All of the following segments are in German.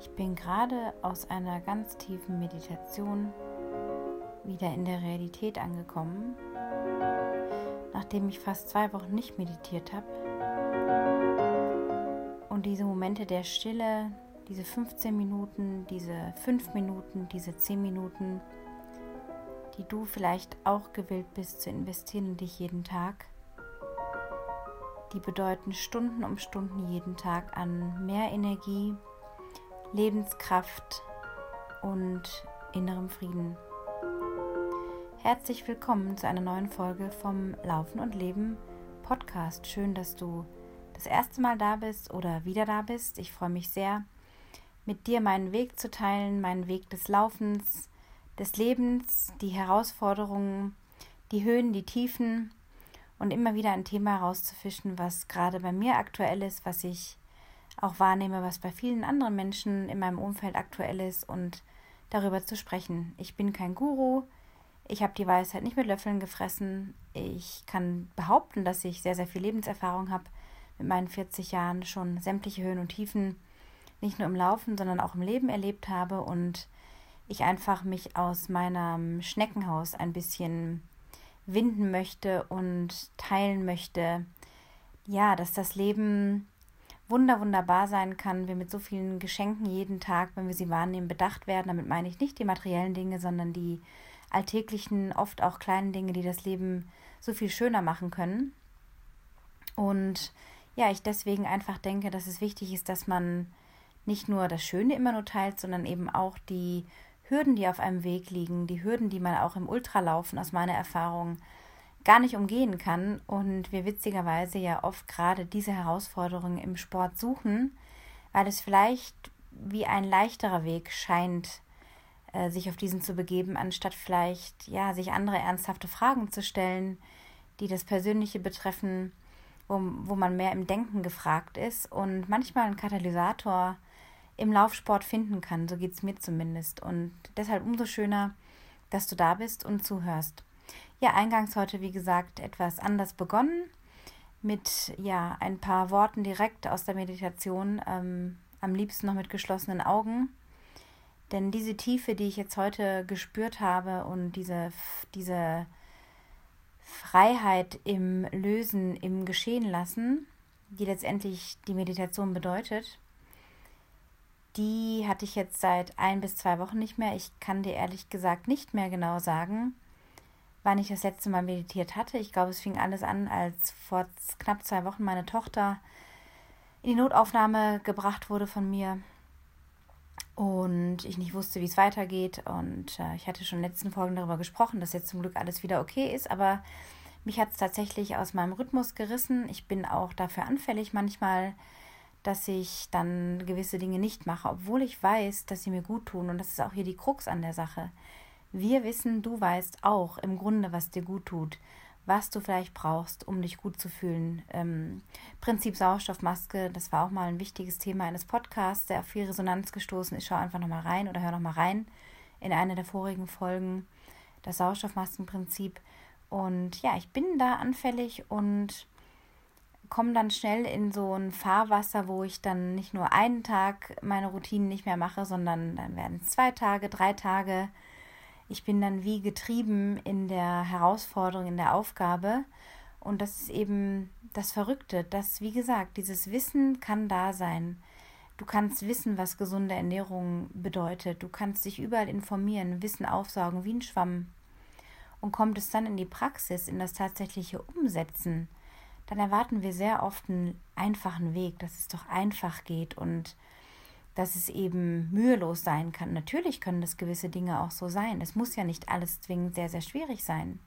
Ich bin gerade aus einer ganz tiefen Meditation wieder in der Realität angekommen, nachdem ich fast zwei Wochen nicht meditiert habe. Und diese Momente der Stille, diese 15 Minuten, diese 5 Minuten, diese 10 Minuten, die du vielleicht auch gewillt bist zu investieren in dich jeden Tag, die bedeuten Stunden um Stunden jeden Tag an mehr Energie, Lebenskraft und innerem Frieden. Herzlich willkommen zu einer neuen Folge vom Laufen und Leben Podcast. Schön, dass du das erste Mal da bist oder wieder da bist. Ich freue mich sehr, mit dir meinen Weg zu teilen, meinen Weg des Laufens, des Lebens, die Herausforderungen, die Höhen, die Tiefen und immer wieder ein Thema herauszufischen, was gerade bei mir aktuell ist, was ich auch wahrnehme, was bei vielen anderen Menschen in meinem Umfeld aktuell ist und darüber zu sprechen. Ich bin kein Guru, ich habe die Weisheit nicht mit Löffeln gefressen. Ich kann behaupten, dass ich sehr, sehr viel Lebenserfahrung habe, mit meinen 40 Jahren schon sämtliche Höhen und Tiefen nicht nur im Laufen, sondern auch im Leben erlebt habe und ich einfach mich aus meinem Schneckenhaus ein bisschen winden möchte und teilen möchte, ja, dass das Leben wunder wunderbar sein kann, wir mit so vielen Geschenken jeden Tag, wenn wir sie wahrnehmen, bedacht werden. Damit meine ich nicht die materiellen Dinge, sondern die alltäglichen, oft auch kleinen Dinge, die das Leben so viel schöner machen können. Und ja, ich deswegen einfach denke, dass es wichtig ist, dass man nicht nur das Schöne immer nur teilt, sondern eben auch die Hürden, die auf einem Weg liegen, die Hürden, die man auch im Ultralaufen aus meiner Erfahrung gar nicht umgehen kann und wir witzigerweise ja oft gerade diese Herausforderungen im Sport suchen, weil es vielleicht wie ein leichterer Weg scheint, äh, sich auf diesen zu begeben, anstatt vielleicht ja sich andere ernsthafte Fragen zu stellen, die das Persönliche betreffen, wo, wo man mehr im Denken gefragt ist und manchmal ein Katalysator im Laufsport finden kann. So geht es mir zumindest. Und deshalb umso schöner, dass du da bist und zuhörst. Ja, eingangs heute, wie gesagt, etwas anders begonnen mit ja ein paar Worten direkt aus der Meditation, ähm, am liebsten noch mit geschlossenen Augen. Denn diese Tiefe, die ich jetzt heute gespürt habe und diese, diese Freiheit im Lösen, im Geschehen lassen, die letztendlich die Meditation bedeutet, die hatte ich jetzt seit ein bis zwei Wochen nicht mehr. Ich kann dir ehrlich gesagt nicht mehr genau sagen, wann ich das letzte Mal meditiert hatte. Ich glaube, es fing alles an, als vor knapp zwei Wochen meine Tochter in die Notaufnahme gebracht wurde von mir und ich nicht wusste, wie es weitergeht. Und äh, ich hatte schon in den letzten Folgen darüber gesprochen, dass jetzt zum Glück alles wieder okay ist, aber mich hat es tatsächlich aus meinem Rhythmus gerissen. Ich bin auch dafür anfällig manchmal, dass ich dann gewisse Dinge nicht mache, obwohl ich weiß, dass sie mir gut tun. Und das ist auch hier die Krux an der Sache. Wir wissen, du weißt auch im Grunde, was dir gut tut, was du vielleicht brauchst, um dich gut zu fühlen. Ähm, Prinzip Sauerstoffmaske, das war auch mal ein wichtiges Thema eines Podcasts, der auf viel Resonanz gestoßen ist. Schau einfach nochmal rein oder hör nochmal rein in eine der vorigen Folgen. Das Sauerstoffmaskenprinzip. Und ja, ich bin da anfällig und komme dann schnell in so ein Fahrwasser, wo ich dann nicht nur einen Tag meine Routinen nicht mehr mache, sondern dann werden es zwei Tage, drei Tage. Ich bin dann wie getrieben in der Herausforderung, in der Aufgabe. Und das ist eben das Verrückte, dass, wie gesagt, dieses Wissen kann da sein. Du kannst wissen, was gesunde Ernährung bedeutet. Du kannst dich überall informieren, Wissen aufsaugen wie ein Schwamm. Und kommt es dann in die Praxis, in das tatsächliche Umsetzen, dann erwarten wir sehr oft einen einfachen Weg, dass es doch einfach geht und dass es eben mühelos sein kann. Natürlich können das gewisse Dinge auch so sein. Es muss ja nicht alles zwingend sehr, sehr schwierig sein.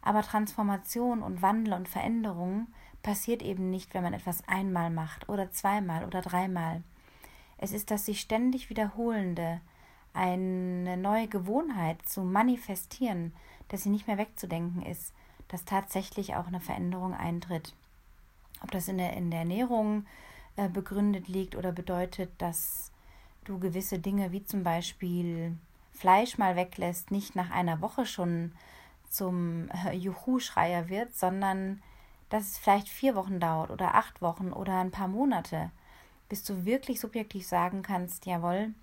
Aber Transformation und Wandel und Veränderung passiert eben nicht, wenn man etwas einmal macht oder zweimal oder dreimal. Es ist das sich ständig wiederholende, eine neue Gewohnheit zu manifestieren, dass sie nicht mehr wegzudenken ist, dass tatsächlich auch eine Veränderung eintritt. Ob das in der, in der Ernährung äh, begründet liegt oder bedeutet, dass du gewisse Dinge wie zum Beispiel Fleisch mal weglässt, nicht nach einer Woche schon zum äh, Juhu-Schreier wird, sondern dass es vielleicht vier Wochen dauert oder acht Wochen oder ein paar Monate. bis du wirklich subjektiv sagen kannst, jawohl,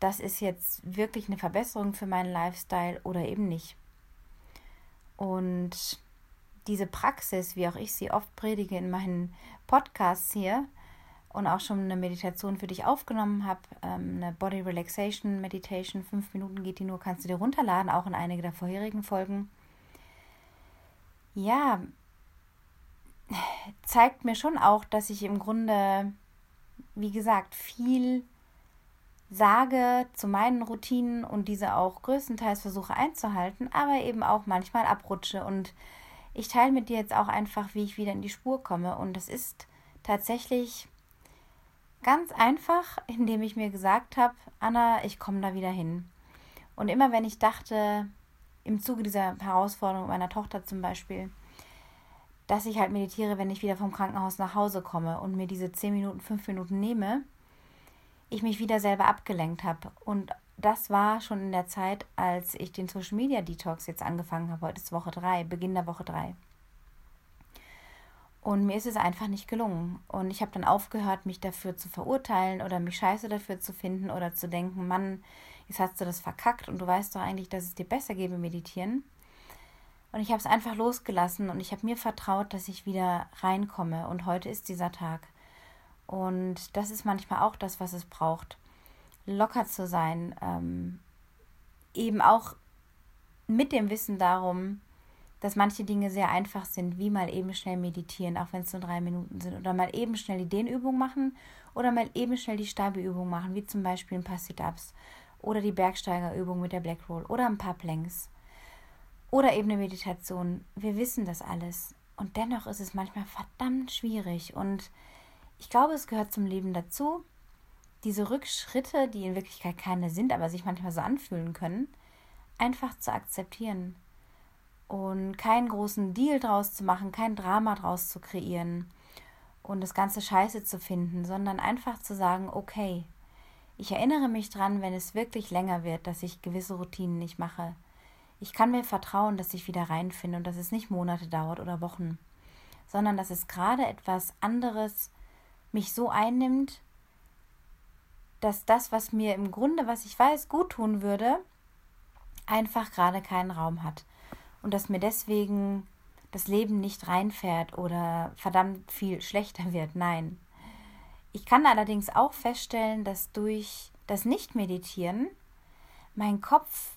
das ist jetzt wirklich eine Verbesserung für meinen Lifestyle oder eben nicht. Und diese Praxis, wie auch ich sie oft predige in meinen Podcasts hier und auch schon eine Meditation für dich aufgenommen habe, ähm, eine Body Relaxation Meditation, fünf Minuten geht die nur, kannst du dir runterladen, auch in einige der vorherigen Folgen. Ja, zeigt mir schon auch, dass ich im Grunde, wie gesagt, viel sage zu meinen Routinen und diese auch größtenteils versuche einzuhalten, aber eben auch manchmal abrutsche. Und ich teile mit dir jetzt auch einfach, wie ich wieder in die Spur komme. Und das ist tatsächlich ganz einfach, indem ich mir gesagt habe, Anna, ich komme da wieder hin. Und immer wenn ich dachte, im Zuge dieser Herausforderung meiner Tochter zum Beispiel, dass ich halt meditiere, wenn ich wieder vom Krankenhaus nach Hause komme und mir diese 10 Minuten, 5 Minuten nehme, ich mich wieder selber abgelenkt habe. Und das war schon in der Zeit, als ich den Social Media Detox jetzt angefangen habe. Heute ist Woche 3, Beginn der Woche 3. Und mir ist es einfach nicht gelungen. Und ich habe dann aufgehört, mich dafür zu verurteilen oder mich scheiße dafür zu finden oder zu denken, Mann, jetzt hast du das verkackt und du weißt doch eigentlich, dass es dir besser mit Meditieren. Und ich habe es einfach losgelassen und ich habe mir vertraut, dass ich wieder reinkomme. Und heute ist dieser Tag. Und das ist manchmal auch das, was es braucht. Locker zu sein. Ähm, eben auch mit dem Wissen darum, dass manche Dinge sehr einfach sind, wie mal eben schnell meditieren, auch wenn es nur drei Minuten sind, oder mal eben schnell die Dehnübung machen oder mal eben schnell die Stabeübung machen, wie zum Beispiel ein paar Sit-Ups oder die Bergsteigerübung mit der Black Roll oder ein paar Planks. Oder eben eine Meditation. Wir wissen das alles. Und dennoch ist es manchmal verdammt schwierig. Und ich glaube, es gehört zum Leben dazu, diese Rückschritte, die in Wirklichkeit keine sind, aber sich manchmal so anfühlen können, einfach zu akzeptieren. Und keinen großen Deal draus zu machen, kein Drama draus zu kreieren und das Ganze scheiße zu finden, sondern einfach zu sagen, okay, ich erinnere mich dran, wenn es wirklich länger wird, dass ich gewisse Routinen nicht mache ich kann mir vertrauen, dass ich wieder reinfinde und dass es nicht Monate dauert oder Wochen, sondern dass es gerade etwas anderes mich so einnimmt, dass das, was mir im Grunde, was ich weiß, gut tun würde, einfach gerade keinen Raum hat. Und dass mir deswegen das Leben nicht reinfährt oder verdammt viel schlechter wird. Nein. Ich kann allerdings auch feststellen, dass durch das Nicht-Meditieren mein Kopf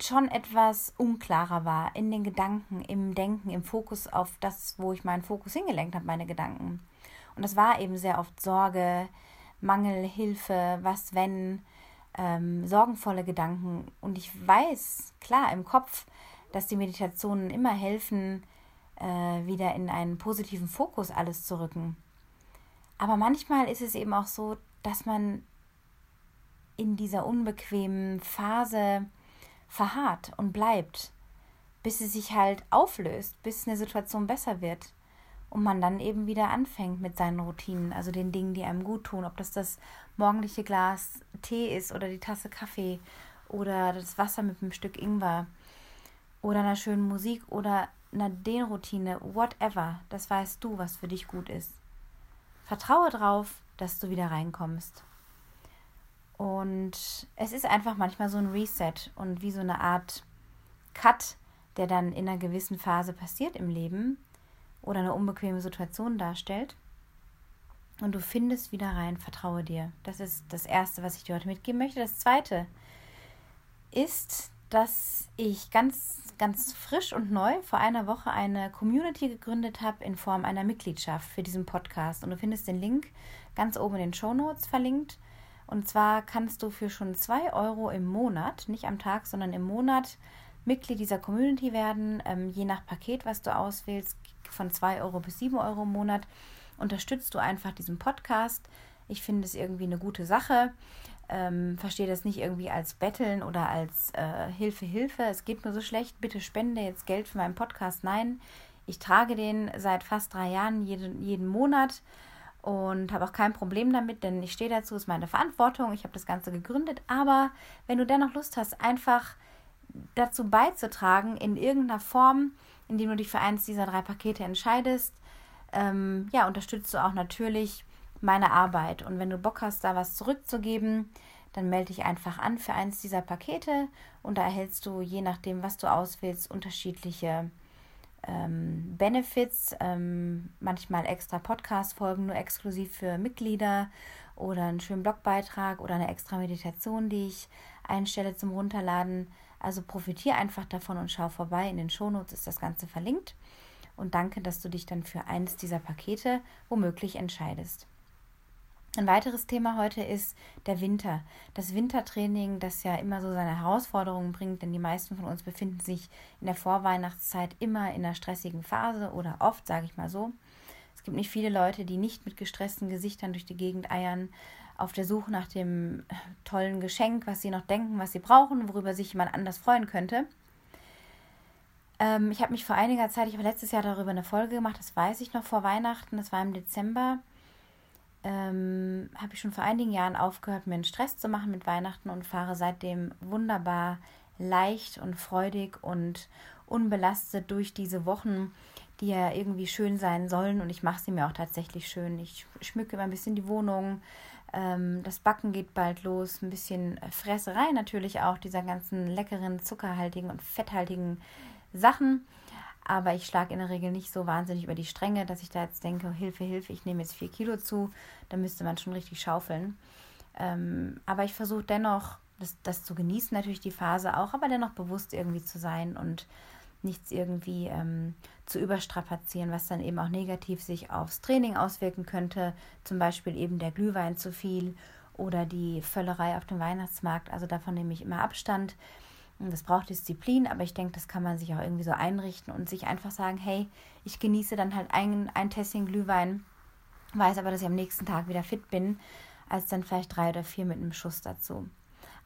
schon etwas unklarer war in den Gedanken, im Denken, im Fokus auf das, wo ich meinen Fokus hingelenkt habe, meine Gedanken. Und das war eben sehr oft Sorge, Mangel, Hilfe, was wenn, ähm, sorgenvolle Gedanken. Und ich weiß, klar, im Kopf, dass die Meditationen immer helfen, äh, wieder in einen positiven Fokus alles zu rücken. Aber manchmal ist es eben auch so, dass man in dieser unbequemen Phase verharrt und bleibt, bis sie sich halt auflöst, bis eine Situation besser wird und man dann eben wieder anfängt mit seinen Routinen, also den Dingen, die einem gut tun, ob das das morgendliche Glas Tee ist oder die Tasse Kaffee oder das Wasser mit einem Stück Ingwer oder einer schönen Musik oder einer Dehnroutine, whatever, das weißt du, was für dich gut ist. Vertraue drauf, dass du wieder reinkommst. Und es ist einfach manchmal so ein Reset und wie so eine Art Cut, der dann in einer gewissen Phase passiert im Leben oder eine unbequeme Situation darstellt. Und du findest wieder rein, vertraue dir. Das ist das Erste, was ich dir heute mitgeben möchte. Das Zweite ist, dass ich ganz, ganz frisch und neu vor einer Woche eine Community gegründet habe in Form einer Mitgliedschaft für diesen Podcast. Und du findest den Link ganz oben in den Show Notes verlinkt. Und zwar kannst du für schon 2 Euro im Monat, nicht am Tag, sondern im Monat, Mitglied dieser Community werden. Ähm, je nach Paket, was du auswählst, von 2 Euro bis 7 Euro im Monat, unterstützt du einfach diesen Podcast. Ich finde es irgendwie eine gute Sache. Ähm, verstehe das nicht irgendwie als Betteln oder als äh, Hilfe, Hilfe. Es geht mir so schlecht. Bitte spende jetzt Geld für meinen Podcast. Nein, ich trage den seit fast drei Jahren jeden, jeden Monat und habe auch kein Problem damit, denn ich stehe dazu, ist meine Verantwortung. Ich habe das Ganze gegründet. Aber wenn du dennoch Lust hast, einfach dazu beizutragen, in irgendeiner Form, indem du dich für eins dieser drei Pakete entscheidest, ähm, ja, unterstützt du auch natürlich meine Arbeit. Und wenn du Bock hast, da was zurückzugeben, dann melde dich einfach an für eins dieser Pakete und da erhältst du, je nachdem, was du auswählst, unterschiedliche ähm, Benefits, ähm, manchmal extra Podcast-Folgen nur exklusiv für Mitglieder oder einen schönen Blogbeitrag oder eine extra Meditation, die ich einstelle zum Runterladen. Also profitiere einfach davon und schau vorbei. In den Shownotes ist das Ganze verlinkt. Und danke, dass du dich dann für eines dieser Pakete womöglich entscheidest. Ein weiteres Thema heute ist der Winter. Das Wintertraining, das ja immer so seine Herausforderungen bringt, denn die meisten von uns befinden sich in der Vorweihnachtszeit immer in einer stressigen Phase oder oft, sage ich mal so. Es gibt nicht viele Leute, die nicht mit gestressten Gesichtern durch die Gegend eiern, auf der Suche nach dem tollen Geschenk, was sie noch denken, was sie brauchen, worüber sich jemand anders freuen könnte. Ähm, ich habe mich vor einiger Zeit, ich habe letztes Jahr darüber eine Folge gemacht, das weiß ich noch vor Weihnachten, das war im Dezember ähm, habe ich schon vor einigen Jahren aufgehört, mir einen Stress zu machen mit Weihnachten und fahre seitdem wunderbar leicht und freudig und unbelastet durch diese Wochen, die ja irgendwie schön sein sollen. Und ich mache sie mir auch tatsächlich schön. Ich schmücke immer ein bisschen die Wohnung. Ähm, das Backen geht bald los. Ein bisschen Fresserei natürlich auch, dieser ganzen leckeren, zuckerhaltigen und fetthaltigen Sachen. Aber ich schlage in der Regel nicht so wahnsinnig über die Stränge, dass ich da jetzt denke, Hilfe, Hilfe, ich nehme jetzt vier Kilo zu. Da müsste man schon richtig schaufeln. Ähm, aber ich versuche dennoch, das, das zu genießen, natürlich die Phase auch, aber dennoch bewusst irgendwie zu sein und nichts irgendwie ähm, zu überstrapazieren, was dann eben auch negativ sich aufs Training auswirken könnte. Zum Beispiel eben der Glühwein zu viel oder die Völlerei auf dem Weihnachtsmarkt. Also davon nehme ich immer Abstand. Das braucht Disziplin, aber ich denke, das kann man sich auch irgendwie so einrichten und sich einfach sagen, hey, ich genieße dann halt ein, ein Tässchen Glühwein, weiß aber, dass ich am nächsten Tag wieder fit bin, als dann vielleicht drei oder vier mit einem Schuss dazu.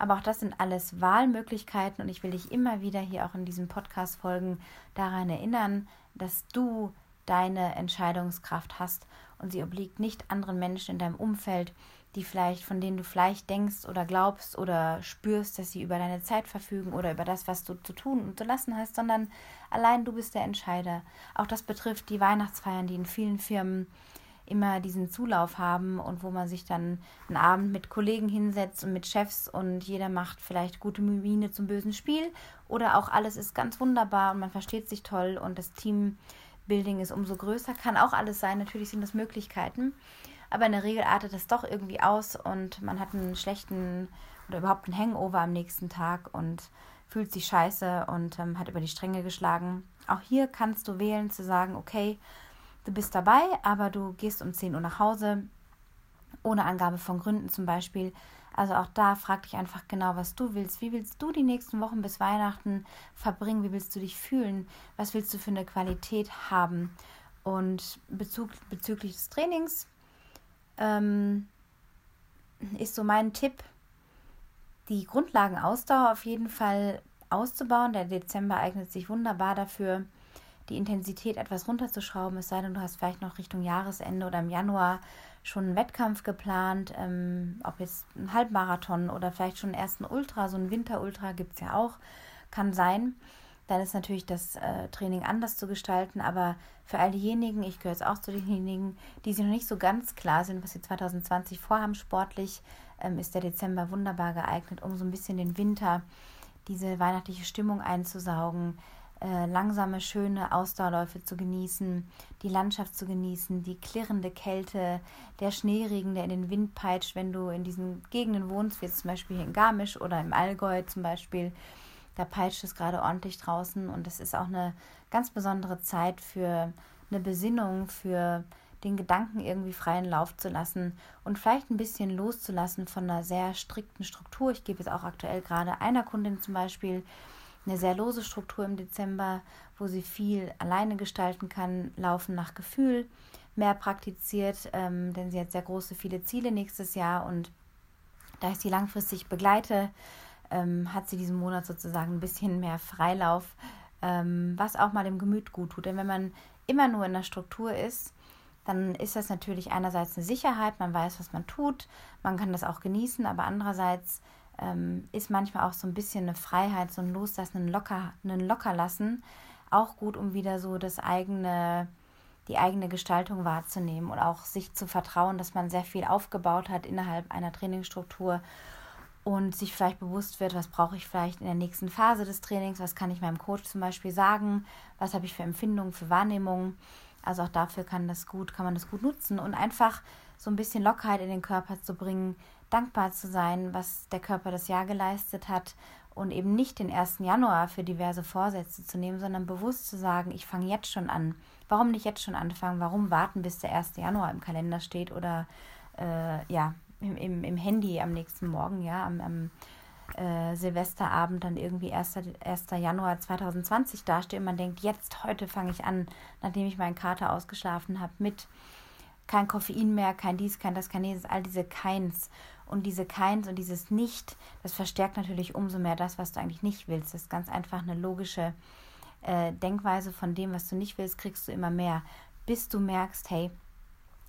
Aber auch das sind alles Wahlmöglichkeiten und ich will dich immer wieder hier auch in diesen Podcast-Folgen daran erinnern, dass du deine Entscheidungskraft hast und sie obliegt nicht anderen Menschen in deinem Umfeld, die vielleicht, von denen du vielleicht denkst oder glaubst oder spürst, dass sie über deine Zeit verfügen oder über das, was du zu tun und zu lassen hast, sondern allein du bist der Entscheider. Auch das betrifft die Weihnachtsfeiern, die in vielen Firmen immer diesen Zulauf haben und wo man sich dann einen Abend mit Kollegen hinsetzt und mit Chefs und jeder macht vielleicht gute Miene zum bösen Spiel oder auch alles ist ganz wunderbar und man versteht sich toll und das Teambuilding ist umso größer. Kann auch alles sein, natürlich sind das Möglichkeiten. Aber in der Regel artet es doch irgendwie aus und man hat einen schlechten oder überhaupt einen Hangover am nächsten Tag und fühlt sich scheiße und ähm, hat über die Stränge geschlagen. Auch hier kannst du wählen zu sagen, okay, du bist dabei, aber du gehst um 10 Uhr nach Hause, ohne Angabe von Gründen zum Beispiel. Also auch da frag dich einfach genau, was du willst. Wie willst du die nächsten Wochen bis Weihnachten verbringen? Wie willst du dich fühlen? Was willst du für eine Qualität haben? Und bezug, bezüglich des Trainings ähm, ist so mein Tipp, die Grundlagenausdauer auf jeden Fall auszubauen. Der Dezember eignet sich wunderbar dafür, die Intensität etwas runterzuschrauben, es sei denn, du hast vielleicht noch Richtung Jahresende oder im Januar schon einen Wettkampf geplant, ähm, ob jetzt ein Halbmarathon oder vielleicht schon einen ersten Ultra, so ein Winterultra gibt es ja auch, kann sein dann ist natürlich das äh, Training anders zu gestalten. Aber für all diejenigen, ich gehöre jetzt auch zu denjenigen, die sich noch nicht so ganz klar sind, was sie 2020 vorhaben sportlich, ähm, ist der Dezember wunderbar geeignet, um so ein bisschen den Winter, diese weihnachtliche Stimmung einzusaugen, äh, langsame, schöne Ausdauerläufe zu genießen, die Landschaft zu genießen, die klirrende Kälte, der Schneeregen, der in den Wind peitscht, wenn du in diesen Gegenden wohnst, wie jetzt zum Beispiel hier in Garmisch oder im Allgäu zum Beispiel da peitscht es gerade ordentlich draußen und es ist auch eine ganz besondere Zeit für eine Besinnung, für den Gedanken irgendwie freien Lauf zu lassen und vielleicht ein bisschen loszulassen von einer sehr strikten Struktur. Ich gebe jetzt auch aktuell gerade einer Kundin zum Beispiel eine sehr lose Struktur im Dezember, wo sie viel alleine gestalten kann, laufen nach Gefühl, mehr praktiziert, ähm, denn sie hat sehr große, viele Ziele nächstes Jahr und da ich sie langfristig begleite, ähm, hat sie diesen Monat sozusagen ein bisschen mehr Freilauf, ähm, was auch mal dem Gemüt gut tut. Denn wenn man immer nur in der Struktur ist, dann ist das natürlich einerseits eine Sicherheit, man weiß, was man tut, man kann das auch genießen, aber andererseits ähm, ist manchmal auch so ein bisschen eine Freiheit, so ein Loslassen, ein, Locker, ein Lockerlassen auch gut, um wieder so das eigene, die eigene Gestaltung wahrzunehmen und auch sich zu vertrauen, dass man sehr viel aufgebaut hat innerhalb einer Trainingsstruktur und sich vielleicht bewusst wird, was brauche ich vielleicht in der nächsten Phase des Trainings, was kann ich meinem Coach zum Beispiel sagen, was habe ich für Empfindungen, für Wahrnehmungen. Also auch dafür kann das gut, kann man das gut nutzen und einfach so ein bisschen Lockerheit in den Körper zu bringen, dankbar zu sein, was der Körper das Jahr geleistet hat und eben nicht den 1. Januar für diverse Vorsätze zu nehmen, sondern bewusst zu sagen, ich fange jetzt schon an. Warum nicht jetzt schon anfangen? Warum warten, bis der 1. Januar im Kalender steht oder äh, ja, im, im, im Handy am nächsten Morgen, ja, am, am äh, Silvesterabend dann irgendwie 1. 1. Januar 2020 dasteht und man denkt, jetzt, heute fange ich an, nachdem ich meinen Kater ausgeschlafen habe, mit kein Koffein mehr, kein dies, kein das, kein dieses, all diese Keins. Und diese Keins und dieses Nicht, das verstärkt natürlich umso mehr das, was du eigentlich nicht willst. Das ist ganz einfach eine logische äh, Denkweise von dem, was du nicht willst, kriegst du immer mehr. Bis du merkst, hey,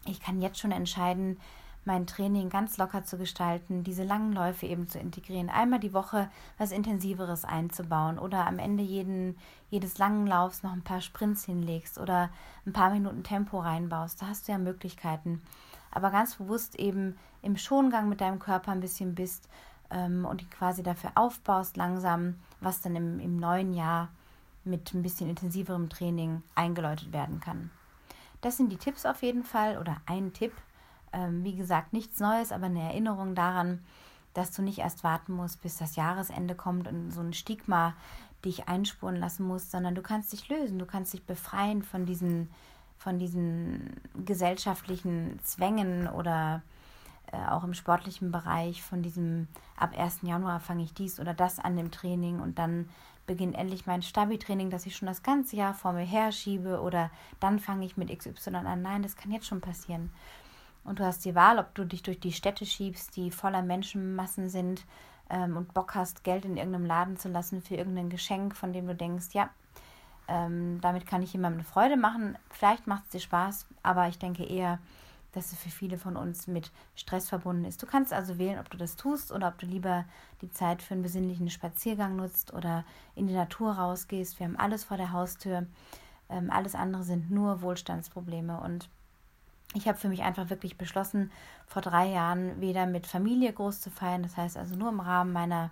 ich kann jetzt schon entscheiden, mein Training ganz locker zu gestalten, diese langen Läufe eben zu integrieren, einmal die Woche was Intensiveres einzubauen oder am Ende jeden, jedes langen Laufs noch ein paar Sprints hinlegst oder ein paar Minuten Tempo reinbaust. Da hast du ja Möglichkeiten. Aber ganz bewusst eben im Schongang mit deinem Körper ein bisschen bist ähm, und ihn quasi dafür aufbaust, langsam, was dann im, im neuen Jahr mit ein bisschen intensiverem Training eingeläutet werden kann. Das sind die Tipps auf jeden Fall oder ein Tipp, ähm, wie gesagt, nichts Neues, aber eine Erinnerung daran, dass du nicht erst warten musst, bis das Jahresende kommt und so ein Stigma dich einspuren lassen musst, sondern du kannst dich lösen, du kannst dich befreien von diesen, von diesen gesellschaftlichen Zwängen oder äh, auch im sportlichen Bereich von diesem ab 1. Januar fange ich dies oder das an dem Training und dann beginnt endlich mein Stabi-Training, das ich schon das ganze Jahr vor mir herschiebe oder dann fange ich mit XY an. Nein, das kann jetzt schon passieren. Und du hast die Wahl, ob du dich durch die Städte schiebst, die voller Menschenmassen sind ähm, und Bock hast, Geld in irgendeinem Laden zu lassen für irgendein Geschenk, von dem du denkst, ja, ähm, damit kann ich jemandem eine Freude machen. Vielleicht macht es dir Spaß, aber ich denke eher, dass es für viele von uns mit Stress verbunden ist. Du kannst also wählen, ob du das tust oder ob du lieber die Zeit für einen besinnlichen Spaziergang nutzt oder in die Natur rausgehst. Wir haben alles vor der Haustür. Ähm, alles andere sind nur Wohlstandsprobleme und ich habe für mich einfach wirklich beschlossen, vor drei Jahren wieder mit Familie groß zu feiern. Das heißt also nur im Rahmen meiner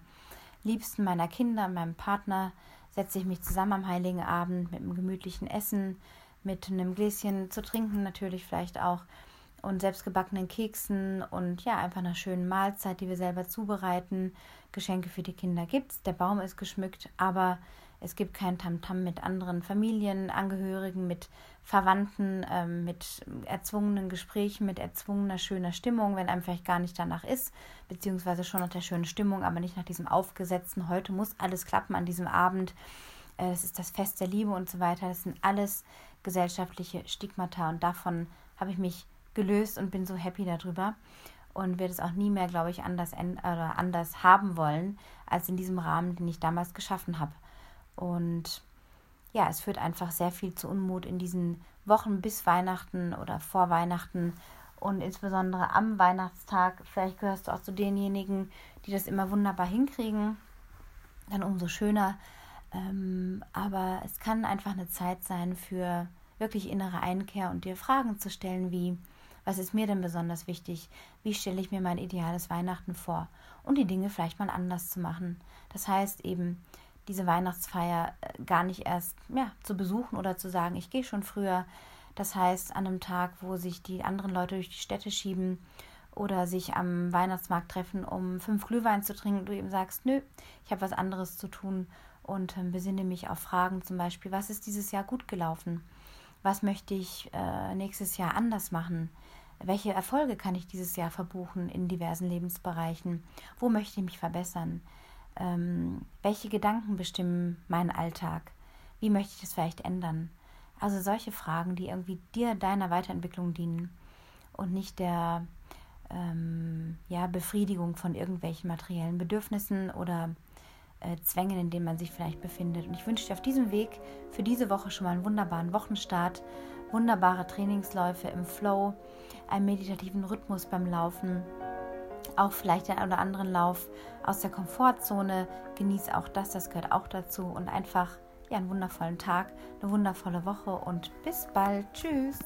Liebsten, meiner Kinder, meinem Partner setze ich mich zusammen am Heiligen Abend mit einem gemütlichen Essen, mit einem Gläschen zu trinken natürlich vielleicht auch und selbstgebackenen Keksen und ja, einfach einer schönen Mahlzeit, die wir selber zubereiten. Geschenke für die Kinder gibt's. Der Baum ist geschmückt, aber es gibt kein Tamtam mit anderen Familienangehörigen, mit Verwandten, ähm, mit erzwungenen Gesprächen, mit erzwungener schöner Stimmung, wenn einem vielleicht gar nicht danach ist, beziehungsweise schon nach der schönen Stimmung, aber nicht nach diesem aufgesetzten, heute muss alles klappen an diesem Abend, äh, es ist das Fest der Liebe und so weiter. Das sind alles gesellschaftliche Stigmata und davon habe ich mich gelöst und bin so happy darüber und werde es auch nie mehr, glaube ich, anders, oder anders haben wollen, als in diesem Rahmen, den ich damals geschaffen habe. Und ja, es führt einfach sehr viel zu Unmut in diesen Wochen bis Weihnachten oder vor Weihnachten und insbesondere am Weihnachtstag. Vielleicht gehörst du auch zu denjenigen, die das immer wunderbar hinkriegen. Dann umso schöner. Ähm, aber es kann einfach eine Zeit sein für wirklich innere Einkehr und dir Fragen zu stellen wie, was ist mir denn besonders wichtig? Wie stelle ich mir mein ideales Weihnachten vor? Und die Dinge vielleicht mal anders zu machen. Das heißt eben, diese Weihnachtsfeier äh, gar nicht erst ja, zu besuchen oder zu sagen, ich gehe schon früher. Das heißt, an einem Tag, wo sich die anderen Leute durch die Städte schieben oder sich am Weihnachtsmarkt treffen, um fünf Glühwein zu trinken, du eben sagst, nö, ich habe was anderes zu tun und äh, besinne mich auf Fragen zum Beispiel, was ist dieses Jahr gut gelaufen? Was möchte ich äh, nächstes Jahr anders machen? Welche Erfolge kann ich dieses Jahr verbuchen in diversen Lebensbereichen? Wo möchte ich mich verbessern? Ähm, welche Gedanken bestimmen meinen Alltag? Wie möchte ich das vielleicht ändern? Also solche Fragen, die irgendwie dir, deiner Weiterentwicklung dienen und nicht der ähm, ja, Befriedigung von irgendwelchen materiellen Bedürfnissen oder äh, Zwängen, in denen man sich vielleicht befindet. Und ich wünsche dir auf diesem Weg für diese Woche schon mal einen wunderbaren Wochenstart, wunderbare Trainingsläufe im Flow, einen meditativen Rhythmus beim Laufen auch vielleicht den einen oder anderen Lauf aus der Komfortzone. Genieß auch das, das gehört auch dazu. Und einfach ja, einen wundervollen Tag, eine wundervolle Woche und bis bald. Tschüss.